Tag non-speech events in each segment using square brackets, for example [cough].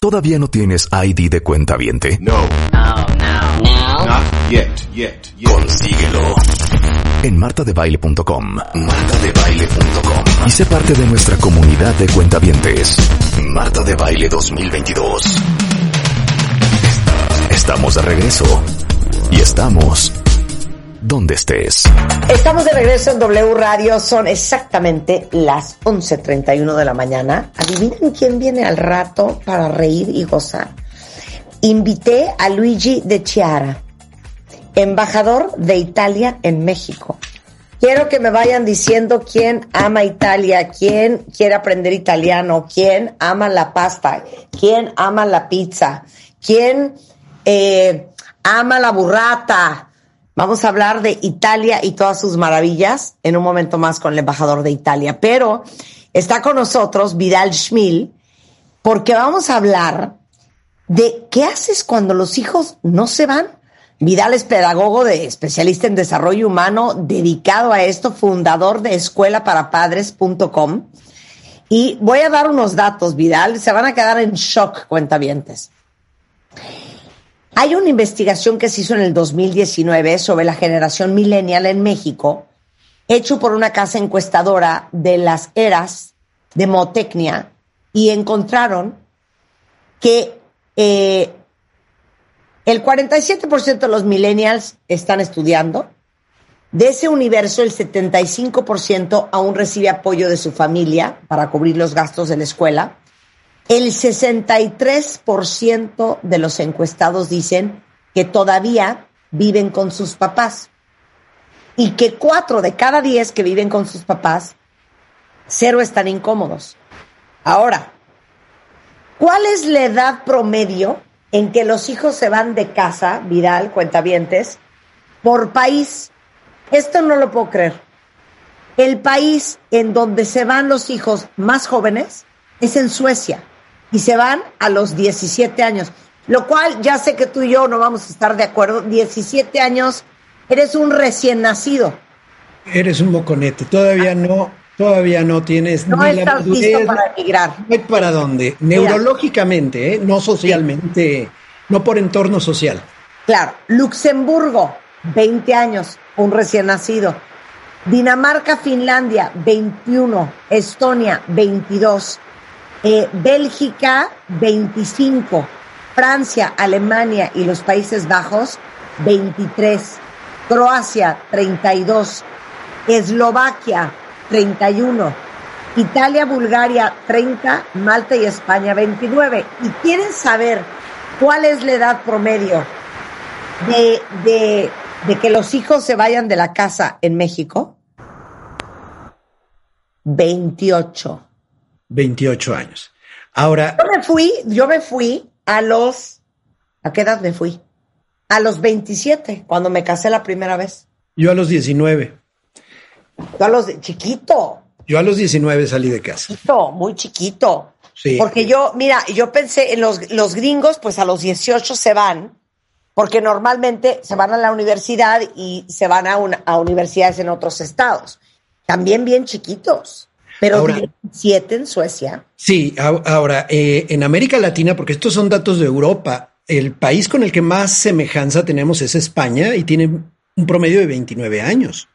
¿Todavía no tienes ID de cuenta viente? No. No, no, no. Not yet, yet, yet. Consíguelo en martadebaile.com. Martadebaile.com. Y sé parte de nuestra comunidad de cuentavientes. Marta de Baile 2022. Estamos de regreso. Y estamos donde estés. Estamos de regreso en W Radio, son exactamente las 11.31 de la mañana. Adivinen quién viene al rato para reír y gozar. Invité a Luigi de Chiara, embajador de Italia en México. Quiero que me vayan diciendo quién ama Italia, quién quiere aprender italiano, quién ama la pasta, quién ama la pizza, quién eh, ama la burrata, Vamos a hablar de Italia y todas sus maravillas en un momento más con el embajador de Italia. Pero está con nosotros Vidal Schmil porque vamos a hablar de qué haces cuando los hijos no se van. Vidal es pedagogo de especialista en desarrollo humano, dedicado a esto, fundador de escuelaparapadres.com. Y voy a dar unos datos, Vidal, se van a quedar en shock, cuentavientes. Hay una investigación que se hizo en el 2019 sobre la generación millennial en México, hecho por una casa encuestadora de las eras de Motecnia, y encontraron que eh, el 47% de los millennials están estudiando. De ese universo, el 75% aún recibe apoyo de su familia para cubrir los gastos de la escuela. El 63% de los encuestados dicen que todavía viven con sus papás y que cuatro de cada diez que viven con sus papás, cero están incómodos. Ahora, ¿cuál es la edad promedio en que los hijos se van de casa, Vidal, cuentavientes, por país? Esto no lo puedo creer. El país en donde se van los hijos más jóvenes es en Suecia y se van a los 17 años. Lo cual ya sé que tú y yo no vamos a estar de acuerdo. 17 años, eres un recién nacido. Eres un moconete, todavía no, todavía no tienes no ni estás la madurez, listo para emigrar. No hay para dónde, neurológicamente, ¿eh? no socialmente, no por entorno social. Claro, Luxemburgo, 20 años, un recién nacido. Dinamarca, Finlandia, 21. Estonia, 22. Eh, Bélgica, 25. Francia, Alemania y los Países Bajos, 23. Croacia, 32. Eslovaquia, 31. Italia, Bulgaria, 30. Malta y España, 29. ¿Y quieren saber cuál es la edad promedio de, de, de que los hijos se vayan de la casa en México? 28. 28 años. Ahora, Yo me fui, yo me fui a los, ¿a qué edad me fui? A los 27, cuando me casé la primera vez. yo a los 19, Yo a los de chiquito, yo a los 19 salí de casa. chiquito, muy chiquito. Sí. Porque yo, mira, yo pensé en los, los gringos, pues a los 18 se van, porque normalmente se van a la universidad y se van a, una- a universidades en otros estados. También bien chiquitos, pero Ahora- 17 en Suecia. Sí, ahora, eh, en América Latina, porque estos son datos de Europa, el país con el que más semejanza tenemos es España y tiene un promedio de 29 años.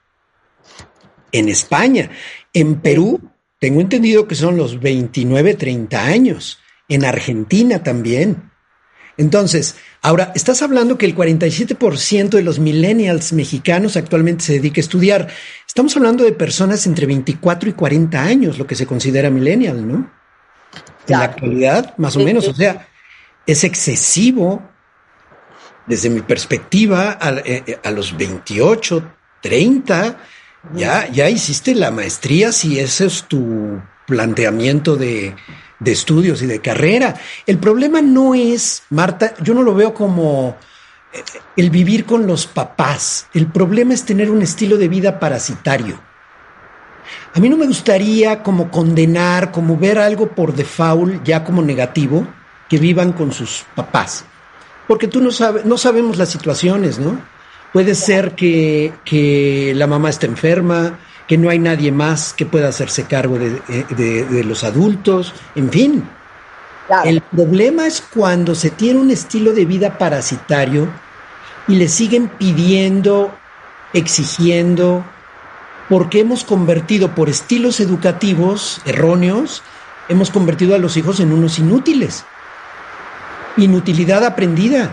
En España, en Perú, tengo entendido que son los 29, 30 años. En Argentina también. Entonces, ahora, estás hablando que el 47% de los millennials mexicanos actualmente se dedica a estudiar. Estamos hablando de personas entre 24 y 40 años, lo que se considera millennial, ¿no? En la actualidad, más o menos. O sea, es excesivo desde mi perspectiva a, eh, a los 28, 30. Ya, ya hiciste la maestría si ese es tu planteamiento de, de estudios y de carrera. El problema no es, Marta, yo no lo veo como eh, el vivir con los papás. El problema es tener un estilo de vida parasitario. A mí no me gustaría como condenar, como ver algo por default ya como negativo, que vivan con sus papás. Porque tú no sabes, no sabemos las situaciones, ¿no? Puede ser que, que la mamá esté enferma, que no hay nadie más que pueda hacerse cargo de, de, los adultos, en fin. El problema es cuando se tiene un estilo de vida parasitario y le siguen pidiendo, exigiendo, porque hemos convertido por estilos educativos erróneos, hemos convertido a los hijos en unos inútiles. Inutilidad aprendida.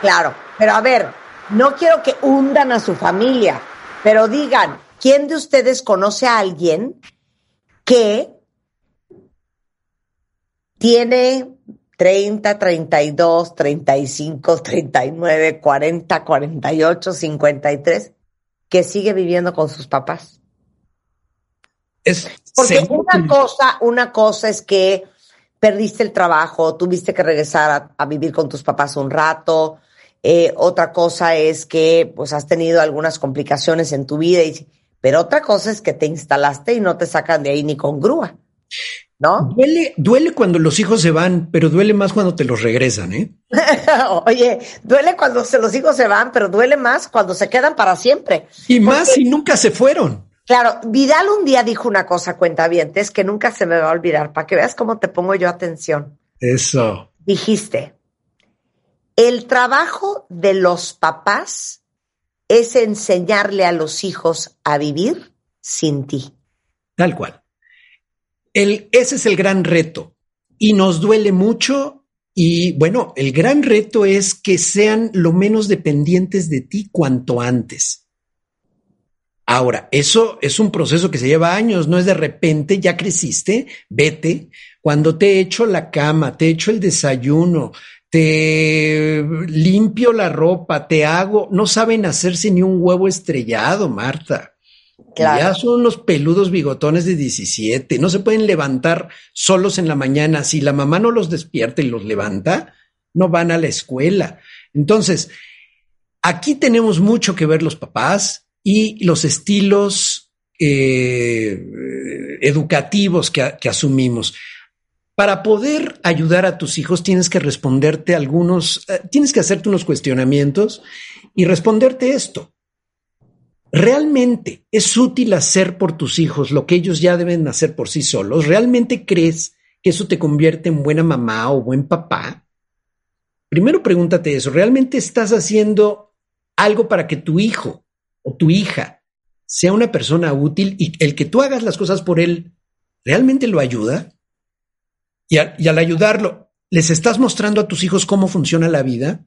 Claro, pero a ver, no quiero que hundan a su familia, pero digan, ¿quién de ustedes conoce a alguien que tiene 30, 32, 35, 39, 40, 48, 53, que sigue viviendo con sus papás? Es Porque una cosa, una cosa es que perdiste el trabajo, tuviste que regresar a, vivir con tus papás un rato. Eh, otra cosa es que pues has tenido algunas complicaciones en tu vida, y, pero otra cosa es que te instalaste y no te sacan de ahí ni con grúa, ¿no? Duele, duele cuando los hijos se van, pero duele más cuando te los regresan, ¿eh? [laughs] Oye, duele cuando se, los hijos se van, pero duele más cuando se quedan para siempre. Y más si nunca se fueron. Claro, Vidal un día dijo una cosa, cuenta bien, es que nunca se me va a olvidar, para que veas cómo te pongo yo atención. Eso. Dijiste, el trabajo de los papás es enseñarle a los hijos a vivir sin ti. Tal cual. El, ese es el gran reto y nos duele mucho y bueno, el gran reto es que sean lo menos dependientes de ti cuanto antes. Ahora, eso es un proceso que se lleva años, no es de repente, ya creciste, vete. Cuando te echo la cama, te echo el desayuno, te limpio la ropa, te hago, no saben hacerse ni un huevo estrellado, Marta. Ya son unos peludos bigotones de 17, no se pueden levantar solos en la mañana. Si la mamá no los despierta y los levanta, no van a la escuela. Entonces, aquí tenemos mucho que ver los papás, y los estilos eh, educativos que, que, asumimos. Para poder ayudar a tus hijos tienes que responderte algunos, eh, tienes que hacerte unos cuestionamientos y responderte esto. ¿Realmente es útil hacer por tus hijos lo que ellos ya deben hacer por sí solos? ¿Realmente crees que eso te convierte en buena mamá o buen papá? Primero pregúntate eso. ¿Realmente estás haciendo algo para que tu hijo o tu hija sea una persona útil y el que tú hagas las cosas por él realmente lo ayuda? Y, al ayudarlo, ¿les estás mostrando a tus hijos cómo funciona la vida?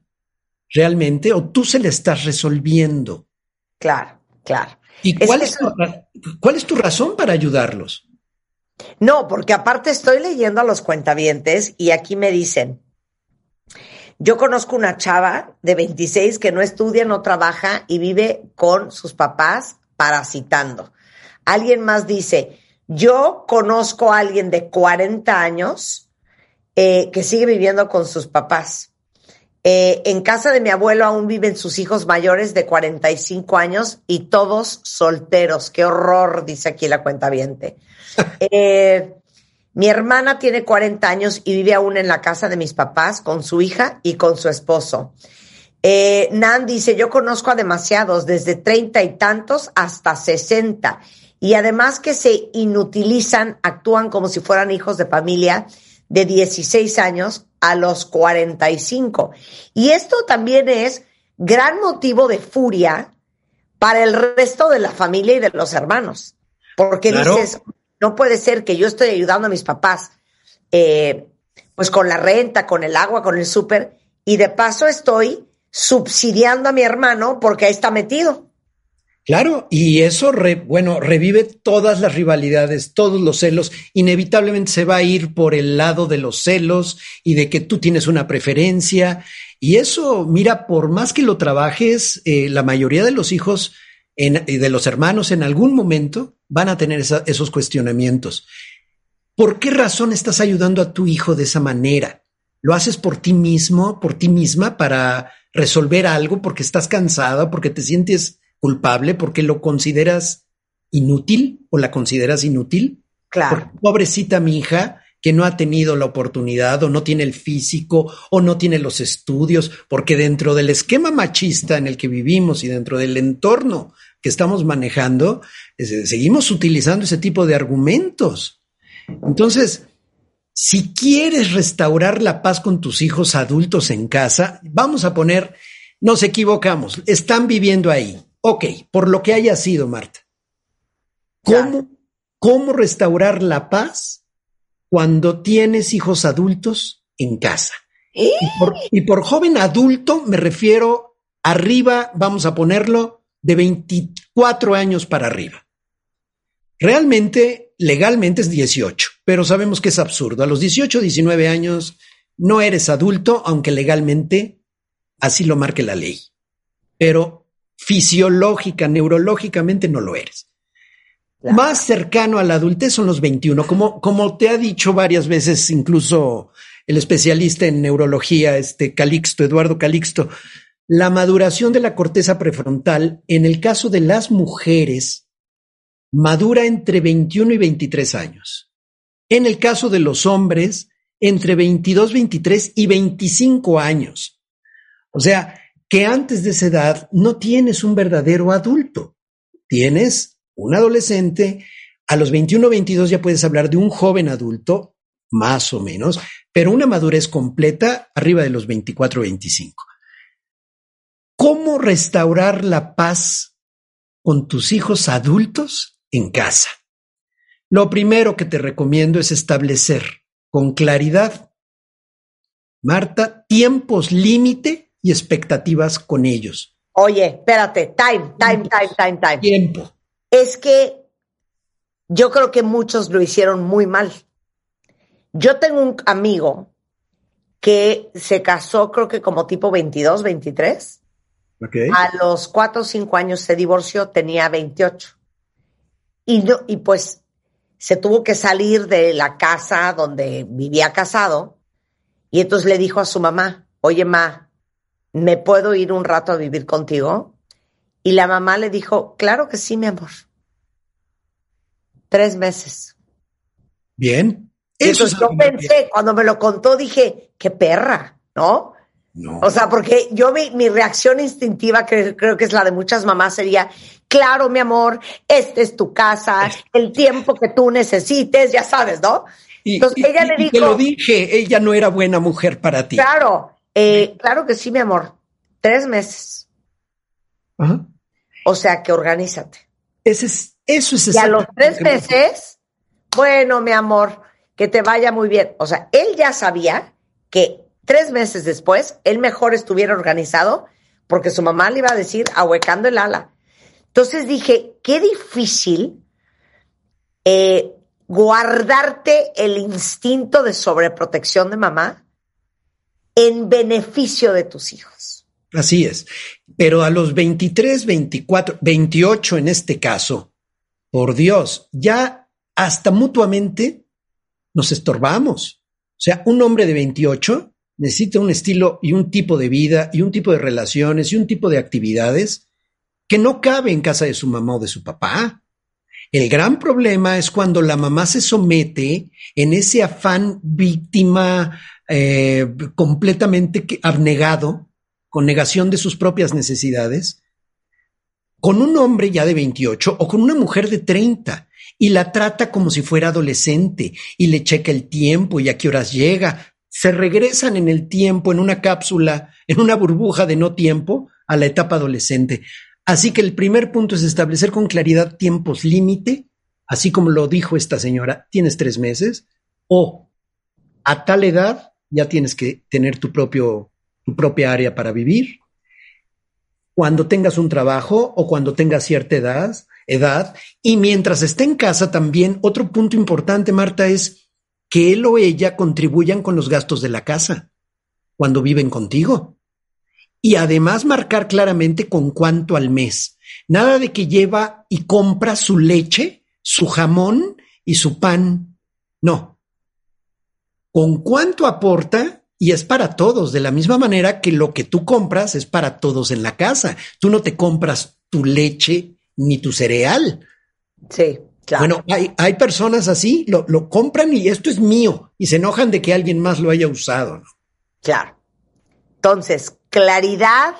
¿Realmente? ¿O tú se le estás resolviendo? Claro, claro. ¿Y cuál es, tu, cuál es tu razón para ayudarlos? No, porque aparte estoy leyendo a los cuentavientes y aquí me dicen, yo conozco una chava de 26 que no estudia, no trabaja y vive con sus papás parasitando. Alguien más dice, yo conozco a alguien de 40 años eh, que sigue viviendo con sus papás. Eh, en casa de mi abuelo aún viven sus hijos mayores de 45 años y todos solteros. Qué horror, dice aquí la cuenta viente. [laughs] Eh, mi hermana tiene 40 años y vive aún en la casa de mis papás con su hija y con su esposo. Eh, Nan dice, yo conozco a demasiados, desde treinta y tantos hasta 60. Y además que se inutilizan, actúan como si fueran hijos de familia de 16 años a los 45. Y esto también es gran motivo de furia para el resto de la familia y de los hermanos. Porque dices, no puede ser que yo estoy ayudando a mis papás, eh, pues con la renta, con el agua, con el súper, y de paso estoy subsidiando a mi hermano porque ahí está metido. Claro, y eso, bueno, revive todas las rivalidades, todos los celos. Inevitablemente se va a ir por el lado de los celos y de que tú tienes una preferencia. Y eso, mira, por más que lo trabajes, eh, la mayoría de los hijos de los hermanos en algún momento van a tener esos cuestionamientos. ¿Por qué razón estás ayudando a tu hijo de esa manera? ¿Lo haces por ti mismo, por ti misma, para resolver algo, porque estás cansada, porque te sientes culpable, porque lo consideras inútil o la consideras inútil? Claro. Porque, pobrecita mi hija, que no ha tenido la oportunidad o no tiene el físico o no tiene los estudios, porque dentro del esquema machista en el que vivimos y dentro del entorno que estamos manejando, eh, seguimos utilizando ese tipo de argumentos. Entonces, si quieres restaurar la paz con tus hijos adultos en casa, vamos a poner, nos equivocamos, están viviendo ahí. Ok, por lo que haya sido, Marta. ¿Cómo, cómo restaurar la paz cuando tienes hijos adultos en casa? ¿Eh? Y por, y por joven adulto me refiero arriba, vamos a ponerlo, de 24 años para arriba. Realmente, legalmente es 18, pero sabemos que es absurdo. A los 18, 19 años no eres adulto, aunque legalmente así lo marque la ley. Pero fisiológica, neurológicamente no lo eres. Claro. Más cercano a la adultez son los 21, como, como te ha dicho varias veces, incluso el especialista en neurología, este Calixto, Eduardo Calixto, la maduración de la corteza prefrontal, en el caso de las mujeres, madura entre 21 y 23 años. En el caso de los hombres, entre 22, 23 y 25 años. O sea, que antes de esa edad no tienes un verdadero adulto. Tienes un adolescente. A los 21, 22 ya puedes hablar de un joven adulto, más o menos, pero una madurez completa arriba de los 24, 25. ¿Cómo restaurar la paz con tus hijos adultos en casa? Lo primero que te recomiendo es establecer con claridad, Marta, tiempos límite y expectativas con ellos. Oye, espérate, time, time, time, time, time. Tiempo. Es que yo creo que muchos lo hicieron muy mal. Yo tengo un amigo que se casó, creo que como tipo 22, 23. Okay. A los 4 o 5 años se divorció, tenía 28. Y, no, y pues se tuvo que salir de la casa donde vivía casado. Y entonces le dijo a su mamá, oye, ma, ¿me puedo ir un rato a vivir contigo? Y la mamá le dijo, claro que sí, mi amor. Tres meses. Bien. Eso Entonces, yo pensé, bien. cuando me lo contó, dije, qué perra, ¿no? No. O sea, porque yo mi, mi reacción instintiva, que creo que es la de muchas mamás, sería, claro, mi amor, esta es tu casa, el tiempo que tú necesites, ya sabes, ¿no? Y, Entonces y, ella y, le dijo. Te lo dije, ella no era buena mujer para ti. Claro, eh, claro que sí, mi amor. Tres meses. Ajá. O sea que organízate. Ese es, eso es Y a los tres meses, bueno, mi amor, que te vaya muy bien. O sea, él ya sabía que tres meses después, él mejor estuviera organizado porque su mamá le iba a decir ahuecando el ala. Entonces dije, qué difícil eh, guardarte el instinto de sobreprotección de mamá en beneficio de tus hijos. Así es. Pero a los 23, 24, 28 en este caso, por Dios, ya hasta mutuamente nos estorbamos. O sea, un hombre de 28 necesita un estilo y un tipo de vida y un tipo de relaciones y un tipo de actividades que no cabe en casa de su mamá o de su papá. El gran problema es cuando la mamá se somete en ese afán víctima eh, completamente abnegado, con negación de sus propias necesidades, con un hombre ya de 28 o con una mujer de 30 y la trata como si fuera adolescente y le checa el tiempo y a qué horas llega. Se regresan en el tiempo, en una cápsula, en una burbuja de no tiempo, a la etapa adolescente. Así que el primer punto es establecer con claridad tiempos límite, así como lo dijo esta señora, tienes tres meses, o a tal edad ya tienes que tener tu, propio, tu propia área para vivir. Cuando tengas un trabajo o cuando tengas cierta edad, edad, y mientras esté en casa también, otro punto importante, Marta, es que él o ella contribuyan con los gastos de la casa cuando viven contigo. Y además marcar claramente con cuánto al mes. Nada de que lleva y compra su leche, su jamón y su pan No. ¿Con cuánto aporta? Y es para todos, de la misma manera que lo que tú compras es para todos en la casa. Tú no te compras tu leche ni tu cereal. Sí, claro. Bueno, hay, hay personas así, lo, lo, compran y esto es mío y se enojan de que alguien más lo haya usado. ¿no? Claro. Entonces, claridad,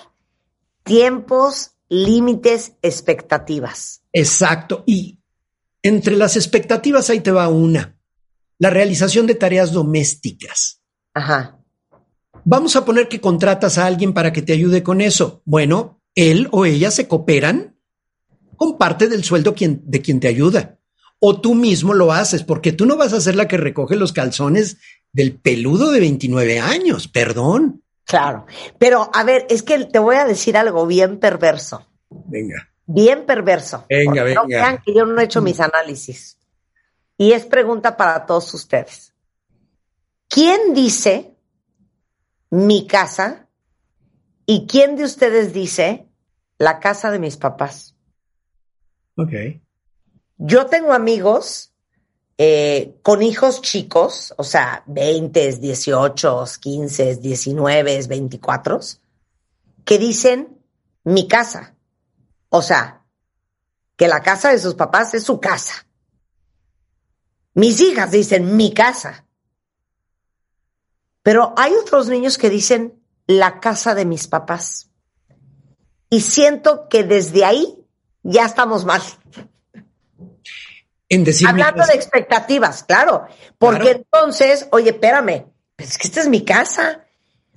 tiempos, límites, expectativas. Exacto. Y entre las expectativas ahí te va una. La realización de tareas domésticas. Ajá. Vamos a poner que contratas a alguien para que te ayude con eso. Bueno, él o ella se cooperan con parte del sueldo quien, de quien te ayuda. O tú mismo lo haces, porque tú no vas a ser la que recoge los calzones del peludo de 29 años, perdón. Claro. Pero a ver, es que te voy a decir algo bien perverso. Venga. Bien perverso. Venga, venga. No crean que yo no he hecho mis análisis. Y es pregunta para todos ustedes. ¿Quién dice mi casa y quién de ustedes dice la casa de mis papás? Ok. Yo tengo amigos eh, con hijos chicos, o sea, 20, 18, 15, 19, 24, que dicen mi casa. O sea, que la casa de sus papás es su casa. Mis hijas dicen mi casa. Pero hay otros niños que dicen la casa de mis papás. Y siento que desde ahí ya estamos mal. En decir Hablando de expectativas, claro. Porque claro. entonces, oye, espérame, es que esta es mi casa.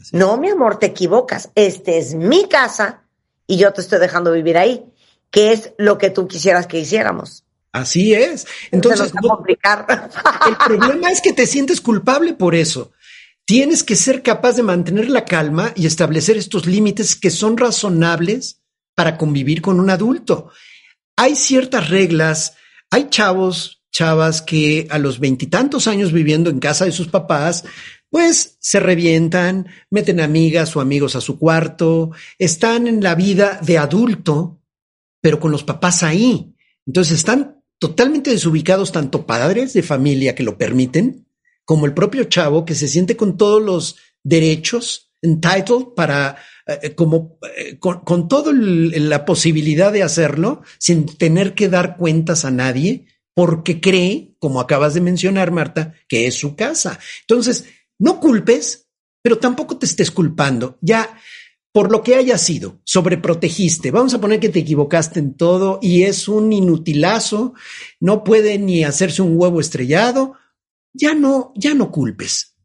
Sí. No, mi amor, te equivocas. Esta es mi casa y yo te estoy dejando vivir ahí, que es lo que tú quisieras que hiciéramos. Así es. Entonces, no, complicar. el problema es que te sientes culpable por eso. Tienes que ser capaz de mantener la calma y establecer estos límites que son razonables para convivir con un adulto. Hay ciertas reglas, hay chavos, chavas que a los veintitantos años viviendo en casa de sus papás, pues se revientan, meten amigas o amigos a su cuarto, están en la vida de adulto, pero con los papás ahí. Entonces están totalmente desubicados tanto padres de familia que lo permiten, como el propio chavo que se siente con todos los derechos, entitled para, eh, como, eh, con, con toda la posibilidad de hacerlo sin tener que dar cuentas a nadie, porque cree, como acabas de mencionar, Marta, que es su casa. Entonces, no culpes, pero tampoco te estés culpando. Ya, por lo que haya sido, sobreprotegiste. Vamos a poner que te equivocaste en todo y es un inutilazo, no puede ni hacerse un huevo estrellado. Ya no, ya no culpes.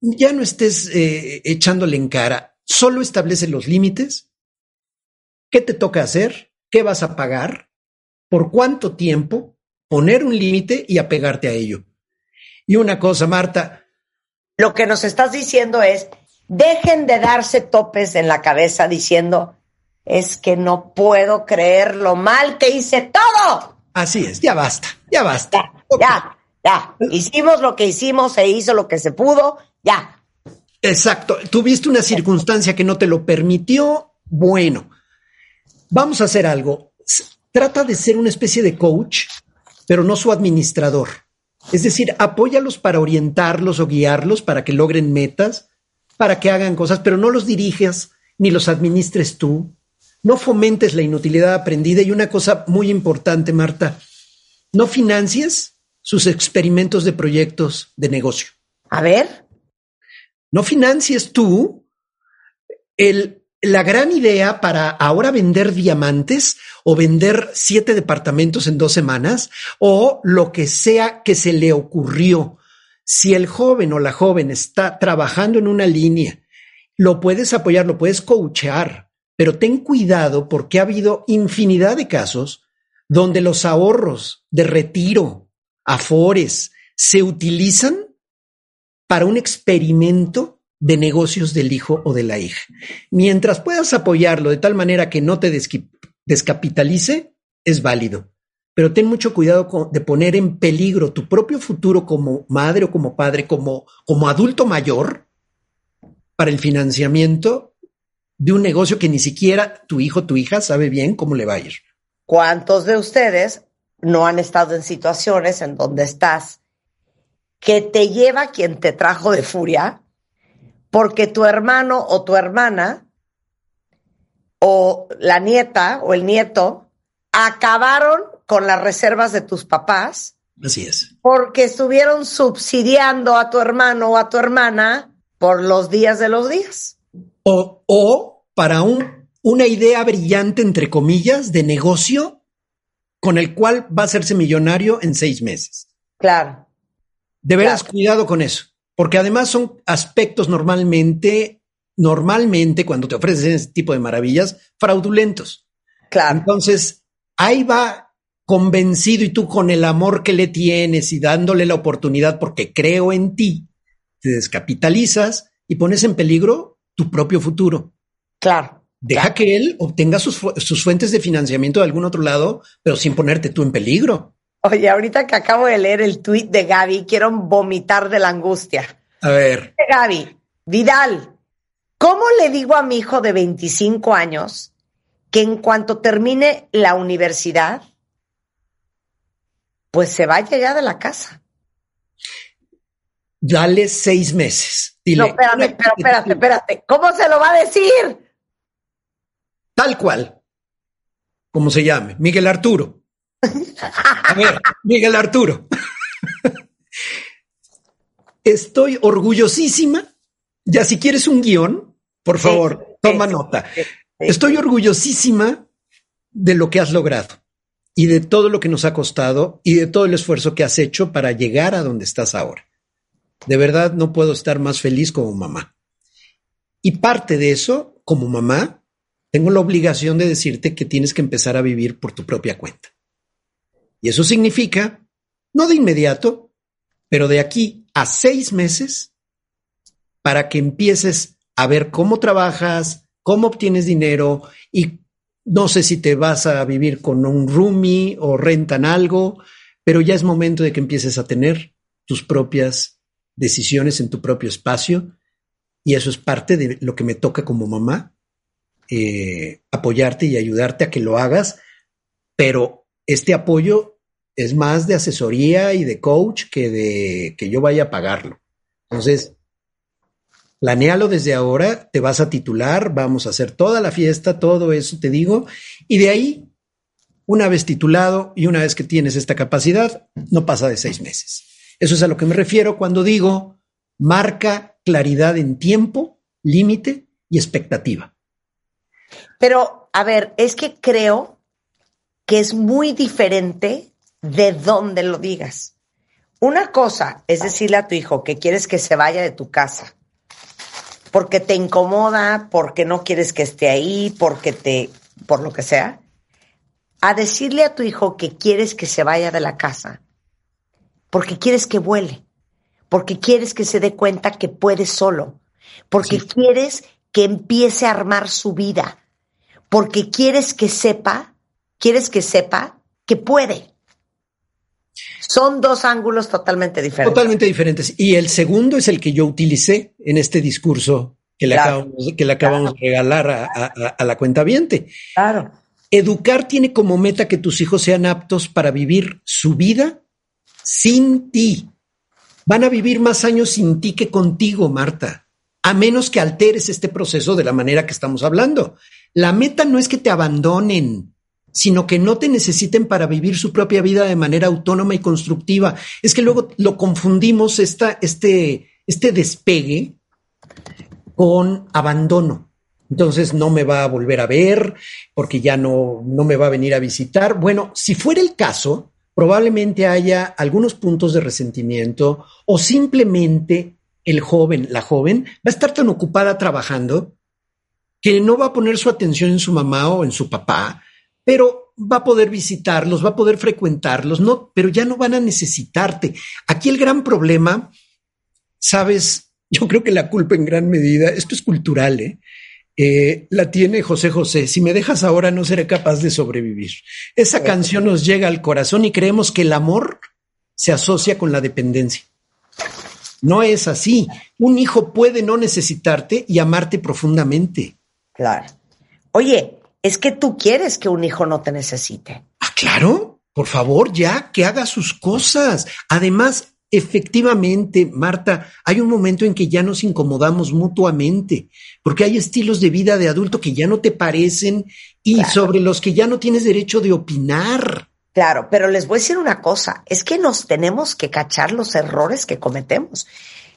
Ya no estés eh, echándole en cara. Solo establece los límites. ¿Qué te toca hacer? ¿Qué vas a pagar? ¿Por cuánto tiempo? Poner un límite y apegarte a ello. Y una cosa, Marta, lo que nos estás diciendo es, dejen de darse topes en la cabeza diciendo, es que no puedo creer lo mal que hice todo. Así es, ya basta, ya basta. Ya, okay. ya, ya. Hicimos lo que hicimos, se hizo lo que se pudo, ya. Exacto. Tuviste una circunstancia que no te lo permitió. Bueno, vamos a hacer algo. Trata de ser una especie de coach, pero no su administrador. Es decir, apóyalos para orientarlos o guiarlos para que logren metas, para que hagan cosas, pero no los diriges ni los administres tú. No fomentes la inutilidad aprendida. Y una cosa muy importante, Marta, no financies sus experimentos de proyectos de negocio. A ver. No financies tú el, la gran idea para ahora vender diamantes o vender siete departamentos en dos semanas o lo que sea que se le ocurrió. Si el joven o la joven está trabajando en una línea, lo puedes apoyar, lo puedes coachear, pero ten cuidado porque ha habido infinidad de casos donde los ahorros de retiro, afores, se utilizan para un experimento de negocios del hijo o de la hija. Mientras puedas apoyarlo de tal manera que no te descapitalice, es válido. Pero ten mucho cuidado de poner en peligro tu propio futuro como madre o como padre, como, como adulto mayor, para el financiamiento de un negocio que ni siquiera tu hijo o tu hija sabe bien cómo le va a ir. ¿Cuántos de ustedes no han estado en situaciones en donde estás que te lleva quien te trajo de furia, porque tu hermano o tu hermana o la nieta o el nieto acabaron con las reservas de tus papás Así es. porque estuvieron subsidiando a tu hermano o a tu hermana por los días de los días. O, o para un, una idea brillante, entre comillas, de negocio con el cual va a hacerse millonario en seis meses. Claro. De veras, Claro. cuidado con eso, porque además son aspectos normalmente, normalmente cuando te ofrecen ese tipo de maravillas, fraudulentos. Claro. Entonces, ahí va convencido y tú con el amor que le tienes y dándole la oportunidad porque creo en ti, te descapitalizas y pones en peligro tu propio futuro. Claro. Deja que él obtenga sus, sus fuentes de financiamiento de algún otro lado, pero sin ponerte tú en peligro. Oye, ahorita que acabo de leer el tuit de Gaby, quiero vomitar de la angustia. A ver, Gaby, Vidal, ¿cómo le digo a mi hijo de 25 años que en cuanto termine la universidad, pues se vaya ya de la casa? dale seis meses. Dile, no, espérame, pero espérate, espérate. ¿Cómo se lo va a decir? Tal cual. Como se llame, Miguel Arturo. A ver, [laughs] Miguel Arturo. Estoy orgullosísima. Ya si quieres un guion, por favor, sí, toma sí, nota. sí. Estoy orgullosísima de lo que has logrado y de todo lo que nos ha costado y de todo el esfuerzo que has hecho para llegar a donde estás ahora. De verdad no puedo estar más feliz como mamá. Y parte de eso, como mamá, tengo la obligación de decirte que tienes que empezar a vivir por tu propia cuenta. Y eso significa, no de inmediato, pero de aquí a seis meses, para que empieces a ver cómo trabajas, cómo obtienes dinero y no sé si te vas a vivir con un roomie o rentan algo, pero ya es momento de que empieces a tener tus propias decisiones en tu propio espacio y eso es parte de lo que me toca como mamá, eh, apoyarte y ayudarte a que lo hagas, pero este apoyo es más de asesoría y de coach que de que yo vaya a pagarlo. Entonces, planéalo desde ahora, te vas a titular, vamos a hacer toda la fiesta, todo eso te digo, y de ahí, una vez titulado y una vez que tienes esta capacidad, no pasa de seis meses. Eso es a lo que me refiero cuando digo marca claridad en tiempo, límite y expectativa. Pero, a ver, es que creo que es muy diferente de dónde lo digas. Una cosa es decirle a tu hijo que quieres que se vaya de tu casa porque te incomoda, porque no quieres que esté ahí, porque te, por lo que sea, a decirle a tu hijo que quieres que se vaya de la casa porque quieres que vuele, porque quieres que se dé cuenta que puede solo, porque Sí. quieres que empiece a armar su vida, porque quieres que sepa, quieres que sepa que puede. Son dos ángulos totalmente diferentes. Totalmente diferentes. Y el segundo es el que yo utilicé en este discurso que le Claro. acabamos, que le acabamos de regalar a, a- a la cuenta viente. Claro. Educar tiene como meta que tus hijos sean aptos para vivir su vida sin ti. Van a vivir más años sin ti que contigo, Marta, a menos que alteres este proceso de la manera que estamos hablando. La meta no es que te abandonen, sino que no te necesiten para vivir su propia vida de manera autónoma y constructiva. Es que luego lo confundimos esta, este, este despegue con abandono. Entonces no me va a volver a ver porque ya no, no me va a venir a visitar. Bueno, si fuera el caso, probablemente haya algunos puntos de resentimiento o simplemente el joven, la joven, va a estar tan ocupada trabajando que no va a poner su atención en su mamá o en su papá, pero va a poder visitarlos, va a poder frecuentarlos, no, pero ya no van a necesitarte. Aquí el gran problema, sabes, [laughs] yo creo que la culpa en gran medida, esto es cultural, ¿eh? Eh, la tiene José José. Si me dejas ahora, no seré capaz de sobrevivir. Esa canción nos llega al corazón y creemos que el amor se asocia con la dependencia. No es así. Un hijo puede no necesitarte y amarte profundamente. Claro. Oye, es que tú quieres que un hijo no te necesite. Ah, claro. Por favor, ya que haga sus cosas. Además, Efectivamente, Marta, hay un momento en que ya nos incomodamos mutuamente, porque hay estilos de vida de adulto que ya no te parecen y sobre los que ya no tienes derecho de opinar. Claro, pero les voy a decir una cosa, es que nos tenemos que cachar los errores que cometemos.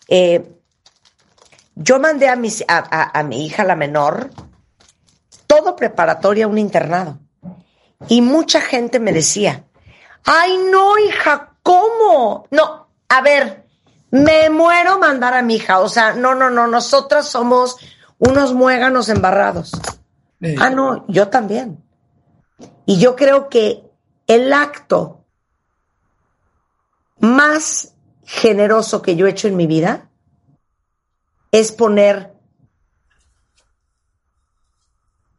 Eh, yo mandé a, mis, a, a mi hija, la menor, todo preparatoria a un internado. Y mucha gente me decía, ay no, hija, ¿cómo? No, a ver, me muero mandar a mi hija. O sea, no, no, no, nosotras somos unos muéganos embarrados. Ah, no, yo también. Y yo creo que el acto más generoso que yo he hecho en mi vida es poner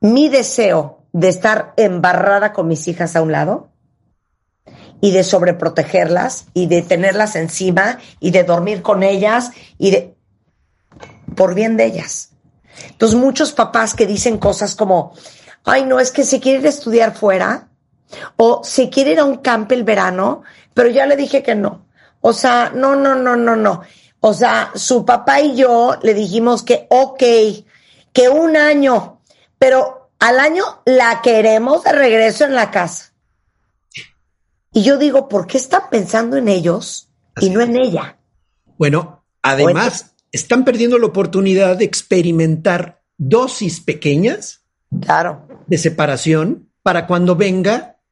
mi deseo de estar embarrada con mis hijas a un lado y de sobreprotegerlas y de tenerlas encima y de dormir con ellas y de por bien de ellas. Entonces muchos papás que dicen cosas como, ay no, es que se quiere ir a estudiar fuera o se quiere ir a un camp el verano, pero ya le dije que no. O sea, no, no, no, no, no. O sea, su papá y yo le dijimos que ok, que un año, pero al año la queremos de regreso en la casa. Y yo digo, ¿por qué están pensando en ellos y no en ella? Bueno, además, están perdiendo la oportunidad de experimentar dosis pequeñas claro. de separación para cuando venga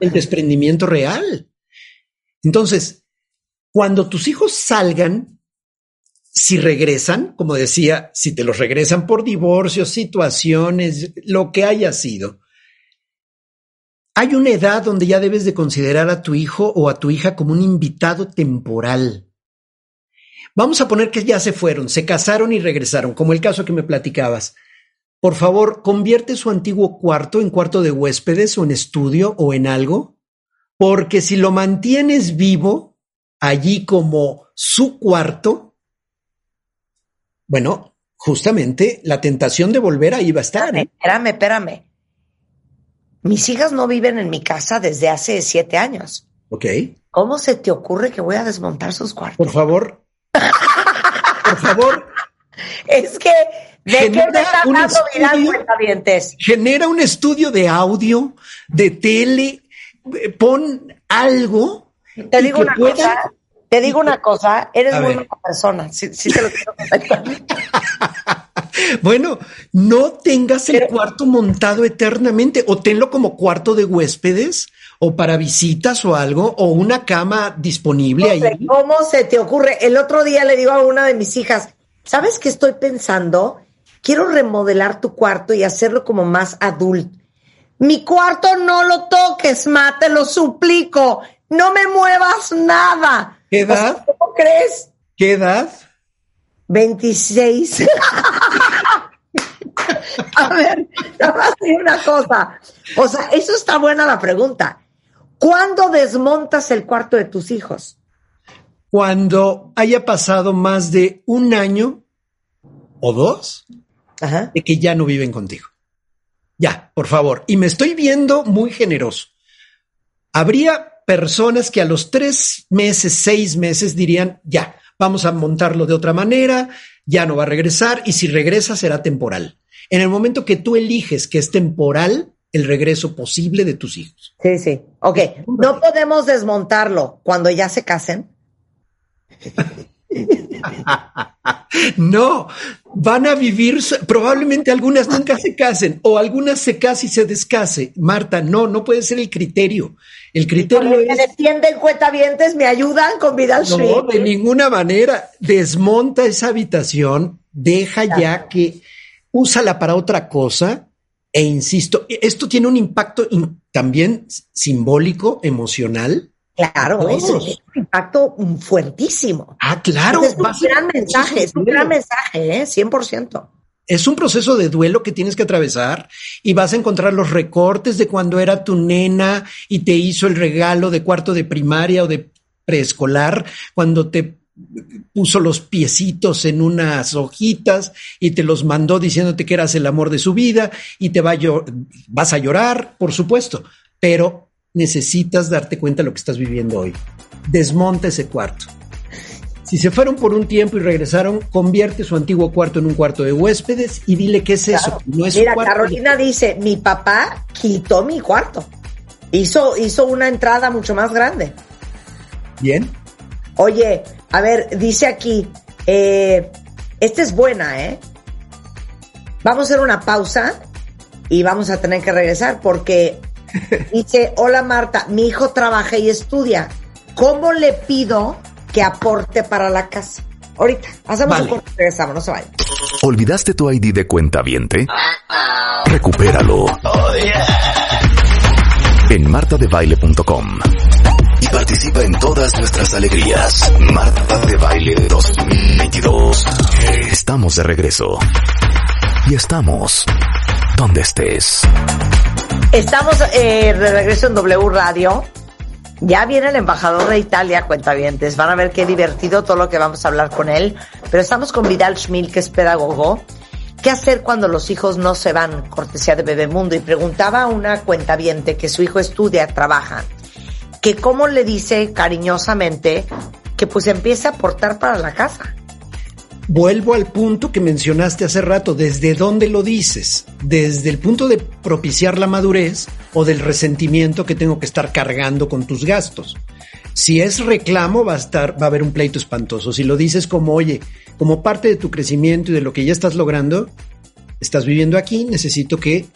el desprendimiento real. Entonces, cuando tus hijos salgan, si regresan, como decía, si te los regresan por divorcio, situaciones, lo que haya sido, hay una edad donde ya debes de considerar a tu hijo o a tu hija como un invitado temporal. Vamos a poner que ya se fueron, se casaron y regresaron, como el caso que me platicabas. Por favor, convierte su antiguo cuarto en cuarto de huéspedes o en estudio o en algo, porque si lo mantienes vivo allí como su cuarto, bueno, justamente la tentación de volver ahí va a estar. Espérame, espérame, espérame. Mis hijas no viven en mi casa desde hace siete años. Ok. ¿Cómo se te ocurre que voy a desmontar sus cuartos? Por favor. Por favor. Es que, ¿de qué me están dando? Genera un estudio de audio, de tele, eh, pon algo. Te digo una cosa, te digo una cosa, eres muy buena persona, sí, sí te lo quiero comentar. [laughs] Bueno, no tengas el cuarto montado eternamente o tenlo como cuarto de huéspedes o para visitas o algo o una cama disponible ahí. ¿Cómo se te ocurre? El otro día le digo a una de mis hijas, ¿sabes qué estoy pensando? Quiero remodelar tu cuarto y hacerlo como más adulto. Mi cuarto no lo toques, Ma, te lo suplico. No me muevas nada. ¿Qué edad? ¿Cómo crees? ¿Qué edad? 26. [laughs] a ver, te voy a decir una cosa. O sea, eso está buena la pregunta. ¿Cuándo desmontas el cuarto de tus hijos? Cuando haya pasado más de un año o dos de que ya no viven contigo. Ya, por favor. Y me estoy viendo muy generoso. Habría personas que a los tres meses, seis meses dirían, ya, vamos a montarlo de otra manera, ya no va a regresar y si regresa será temporal. En el momento que tú eliges que es temporal, el regreso posible de tus hijos. Sí, sí. Ok, no podemos desmontarlo cuando ya se casen. [laughs] no, van a vivir, probablemente algunas nunca se casen o algunas se casen y se descase. Marta, no, no puede ser el criterio. El criterio es... Me defienden cuentavientes, me ayudan con Vidal No, de ninguna manera. Desmonta esa habitación, deja ya que úsala para otra cosa e insisto, esto tiene un impacto también simbólico, emocional Claro, es, un impacto fuertísimo. Ah, claro. Es un gran mensaje, es un gran mensaje, ¿eh? 100%. Es un proceso de duelo que tienes que atravesar y vas a encontrar los recortes de cuando era tu nena y te hizo el regalo de cuarto de primaria o de preescolar, cuando te puso los piecitos en unas hojitas y te los mandó diciéndote que eras el amor de su vida y te va a vas a llorar, por supuesto, pero necesitas darte cuenta de lo que estás viviendo hoy. Desmonta ese cuarto. Si se fueron por un tiempo y regresaron, convierte su antiguo cuarto en un cuarto de huéspedes y dile qué es eso. No es Mira, cuarto de- Carolina dice, mi papá quitó mi cuarto. Hizo, hizo una entrada mucho más grande. Bien. Oye, a ver, dice aquí, eh, esta es buena, ¿eh? Vamos a hacer una pausa y vamos a tener que regresar porque [laughs] dice, hola Marta, mi hijo trabaja y estudia. ¿Cómo le pido que aporte para la casa? Ahorita, hacemos Vale. un corte regresamos, no se vayan. ¿Olvidaste tu ID de cuenta viente? Recupéralo. En martadebaile.com. Y participa en todas nuestras alegrías. Marta de Baile 2022. Estamos de regreso. Y estamos donde estés. Estamos eh, de regreso en W Radio. Ya viene el embajador de Italia, cuentavientes. Van a ver qué divertido todo lo que vamos a hablar con él. Pero estamos con Vidal Schmil, que es pedagogo. ¿Qué hacer cuando los hijos no se van? Cortesía de Bebemundo. Y preguntaba a una cuentaviente que su hijo estudia, trabaja, que cómo le dice cariñosamente que pues empiece a aportar para la casa. Vuelvo al punto que mencionaste hace rato. ¿Desde dónde lo dices? ¿Desde el punto de propiciar la madurez o del resentimiento que tengo que estar cargando con tus gastos? Si es reclamo, va a estar, va a haber un pleito espantoso. Si lo dices como, oye, como parte de tu crecimiento y de lo que ya estás logrando, estás viviendo aquí, necesito que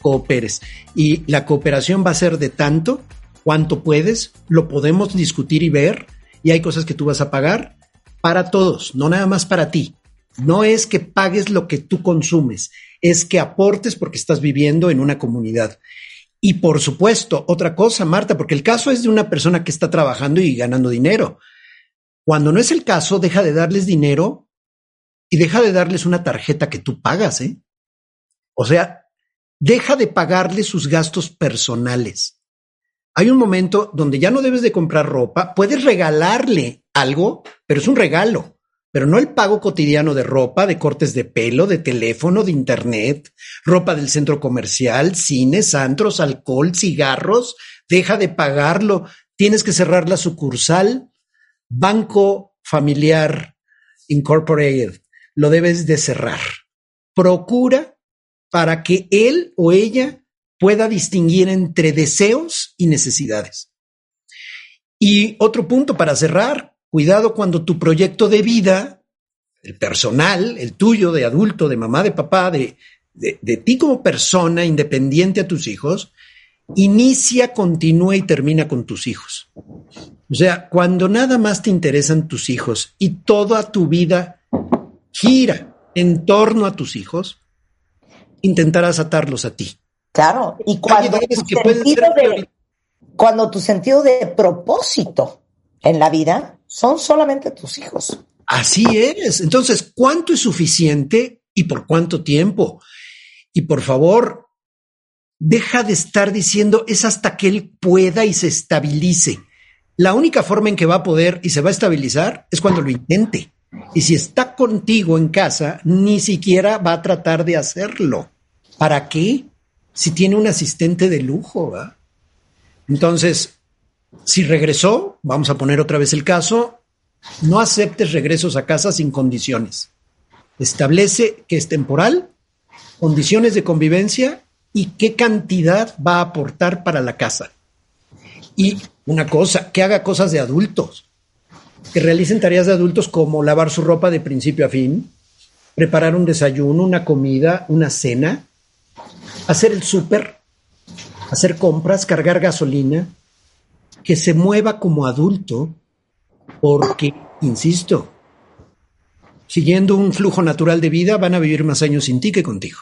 cooperes. Y la cooperación va a ser de tanto, cuanto puedes, lo podemos discutir y ver, y hay cosas que tú vas a pagar para todos, no nada más para ti. No es que pagues lo que tú consumes, es que aportes porque estás viviendo en una comunidad. Y por supuesto, otra cosa, Marta, porque el caso es de una persona que está trabajando y ganando dinero. Cuando no es el caso, deja de darles dinero y deja de darles una tarjeta que tú pagas, ¿eh? O sea, deja de pagarles sus gastos personales. Hay un momento donde ya no debes de comprar ropa, puedes regalarle algo, pero es un regalo, pero no el pago cotidiano de ropa, de cortes de pelo, de teléfono, de internet, ropa del centro comercial, cines, antros, alcohol, cigarros, deja de pagarlo, tienes que cerrar la sucursal, Banco Familiar Incorporated, lo debes de cerrar. Procura para que él o ella pueda distinguir entre deseos y necesidades. Y otro punto para cerrar, cuidado cuando tu proyecto de vida, el personal, el tuyo de adulto, de mamá, de papá, de, de, de ti como persona independiente a tus hijos, inicia, continúa y termina con tus hijos. O sea, cuando nada más te interesan tus hijos y toda tu vida gira en torno a tus hijos, intentarás atarlos a ti. Claro, y cuando tu, sentido de, cuando tu sentido de propósito en la vida son solamente tus hijos. Así es. Entonces, ¿cuánto es suficiente y por cuánto tiempo? Y por favor, deja de estar diciendo es hasta que él pueda y se estabilice. La única forma en que va a poder y se va a estabilizar es cuando lo intente. Y si está contigo en casa, ni siquiera va a tratar de hacerlo. ¿Para qué? Si tiene un asistente de lujo, ¿va? Entonces, si regresó, vamos a poner otra vez el caso, no aceptes regresos a casa sin condiciones. Establece que es temporal, condiciones de convivencia y qué cantidad va a aportar para la casa. Y una cosa, que haga cosas de adultos, que realicen tareas de adultos como lavar su ropa de principio a fin, preparar un desayuno, una comida, una cena, hacer el súper, hacer compras, cargar gasolina, que se mueva como adulto, porque, insisto, siguiendo un flujo natural de vida, van a vivir más años sin ti que contigo.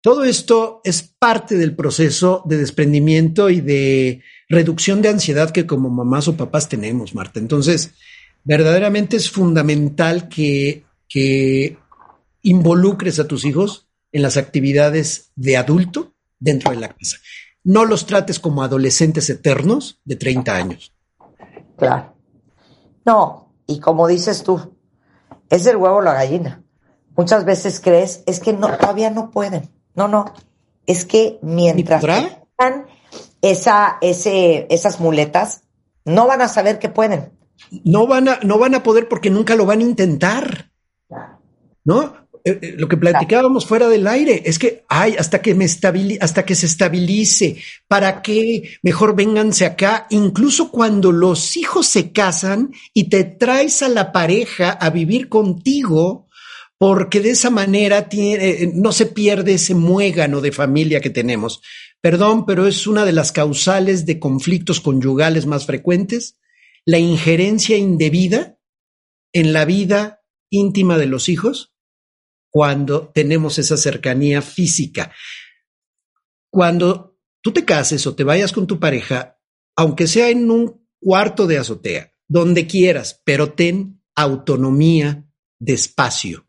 Todo esto es parte del proceso de desprendimiento y de reducción de ansiedad que como mamás o papás tenemos, Marta. Entonces, verdaderamente es fundamental que, que involucres a tus hijos en las actividades de adulto dentro de la casa. No los trates como adolescentes eternos de 30 años. Claro. No, y como dices tú, es el huevo la gallina. Muchas veces crees, es que no, todavía no pueden. No, no. Es que mientras tengan esa, ese, esas muletas, no van a saber que pueden. no van a, no van a poder porque nunca lo van a intentar. ¿No? Eh, eh, lo que platicábamos fuera del aire es que ay, hasta que me estabili hasta que se estabilice, ¿para qué? Mejor vénganse acá, incluso cuando los hijos se casan y te traes a la pareja a vivir contigo, porque de esa manera tiene, eh, no se pierde ese muégano de familia que tenemos. Perdón, pero es una de las causales de conflictos conyugales más frecuentes, la injerencia indebida en la vida íntima de los hijos cuando tenemos esa cercanía física. Cuando tú te cases o te vayas con tu pareja, aunque sea en un cuarto de azotea, donde quieras, pero ten autonomía de espacio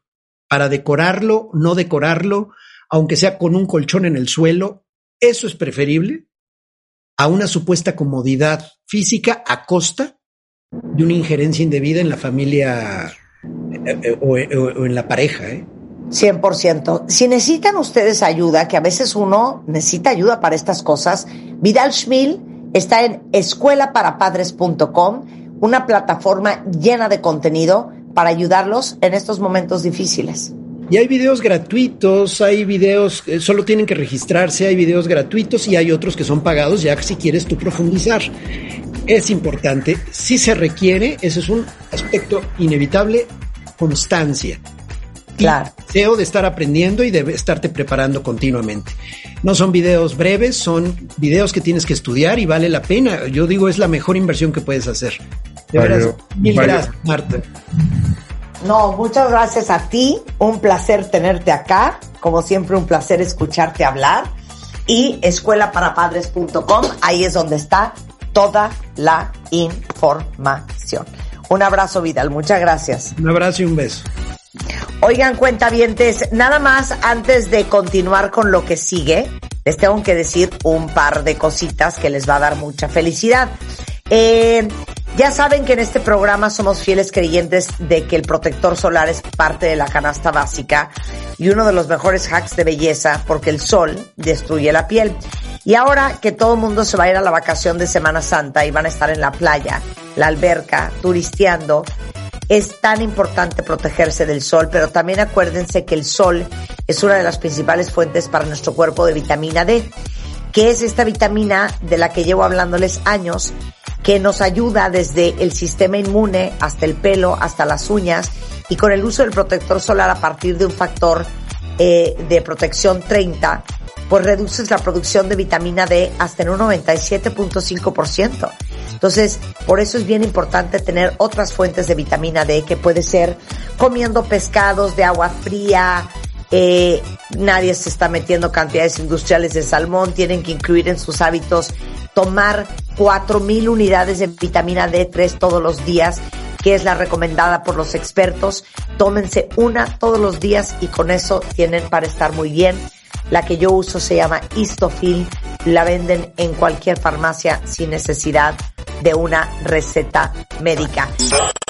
para decorarlo, no decorarlo, aunque sea con un colchón en el suelo, eso es preferible a una supuesta comodidad física a costa de una injerencia indebida en la familia eh, eh, o, en la pareja. ¿eh? 100%. Si necesitan ustedes ayuda, que a veces uno necesita ayuda para estas cosas, Vidal Schmil está en escuelaparapadres.com, una plataforma llena de contenido para ayudarlos en estos momentos difíciles. Y hay videos gratuitos, hay videos, que solo tienen que registrarse, hay videos gratuitos y hay otros que son pagados ya si quieres tú profundizar. Es importante, si se requiere, ese es un aspecto inevitable, constancia. Claro. deseo de estar aprendiendo y de estarte preparando continuamente. No son videos breves, son videos que tienes que estudiar y vale la pena. Yo digo, es la mejor inversión que puedes hacer. De veras, mil gracias, Marta. No, muchas gracias a ti. Un placer tenerte acá. Como siempre, un placer escucharte hablar. Y escuelaparapadres.com, ahí es donde está toda la información. Un abrazo, Vidal. Muchas gracias. Un abrazo y un beso. Oigan, cuentavientes, nada más antes de continuar con lo que sigue, les tengo que decir un par de cositas que les va a dar mucha felicidad. Eh, ya saben que en este programa somos fieles creyentes de que el protector solar es parte de la canasta básica y uno de los mejores hacks de belleza porque el sol destruye la piel. Y ahora que todo el mundo se va a ir a la vacación de Semana Santa y van a estar en la playa, la alberca, turisteando, es tan importante protegerse del sol, pero también acuérdense que el sol es una de las principales fuentes para nuestro cuerpo de vitamina D, que es esta vitamina de la que llevo hablándoles años, que nos ayuda desde el sistema inmune hasta el pelo, hasta las uñas, y con el uso del protector solar a partir de un factor eh, de protección 30, pues reduces la producción de vitamina D hasta en un 97.5%. Entonces, por eso es bien importante tener otras fuentes de vitamina D, que puede ser comiendo pescados de agua fría, eh, nadie se está metiendo cantidades industriales de salmón, tienen que incluir en sus hábitos tomar 4.000 unidades de vitamina D3 todos los días, que es la recomendada por los expertos. Tómense una todos los días y con eso tienen para estar muy bien. La que yo uso se llama Histofil, la venden en cualquier farmacia sin necesidad de una receta médica.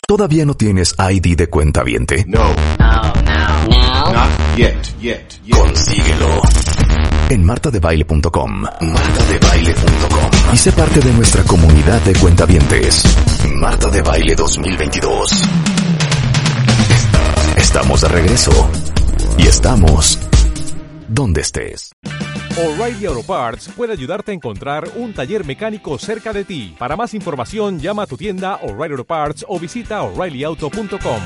¿Todavía no tienes ID de cuenta viente? No, No, no, no. not yet, yet, yet. Consíguelo. En martadebaile.com. Martadebaile.com. Y sé parte de nuestra comunidad de cuentavientes. Marta de Baile 2022. Estamos de regreso. Y estamos donde estés. O'Reilly Auto Parts puede ayudarte a encontrar un taller mecánico cerca de ti. Para más información, llama a tu tienda O'Reilly Auto Parts o visita oreillyauto.com.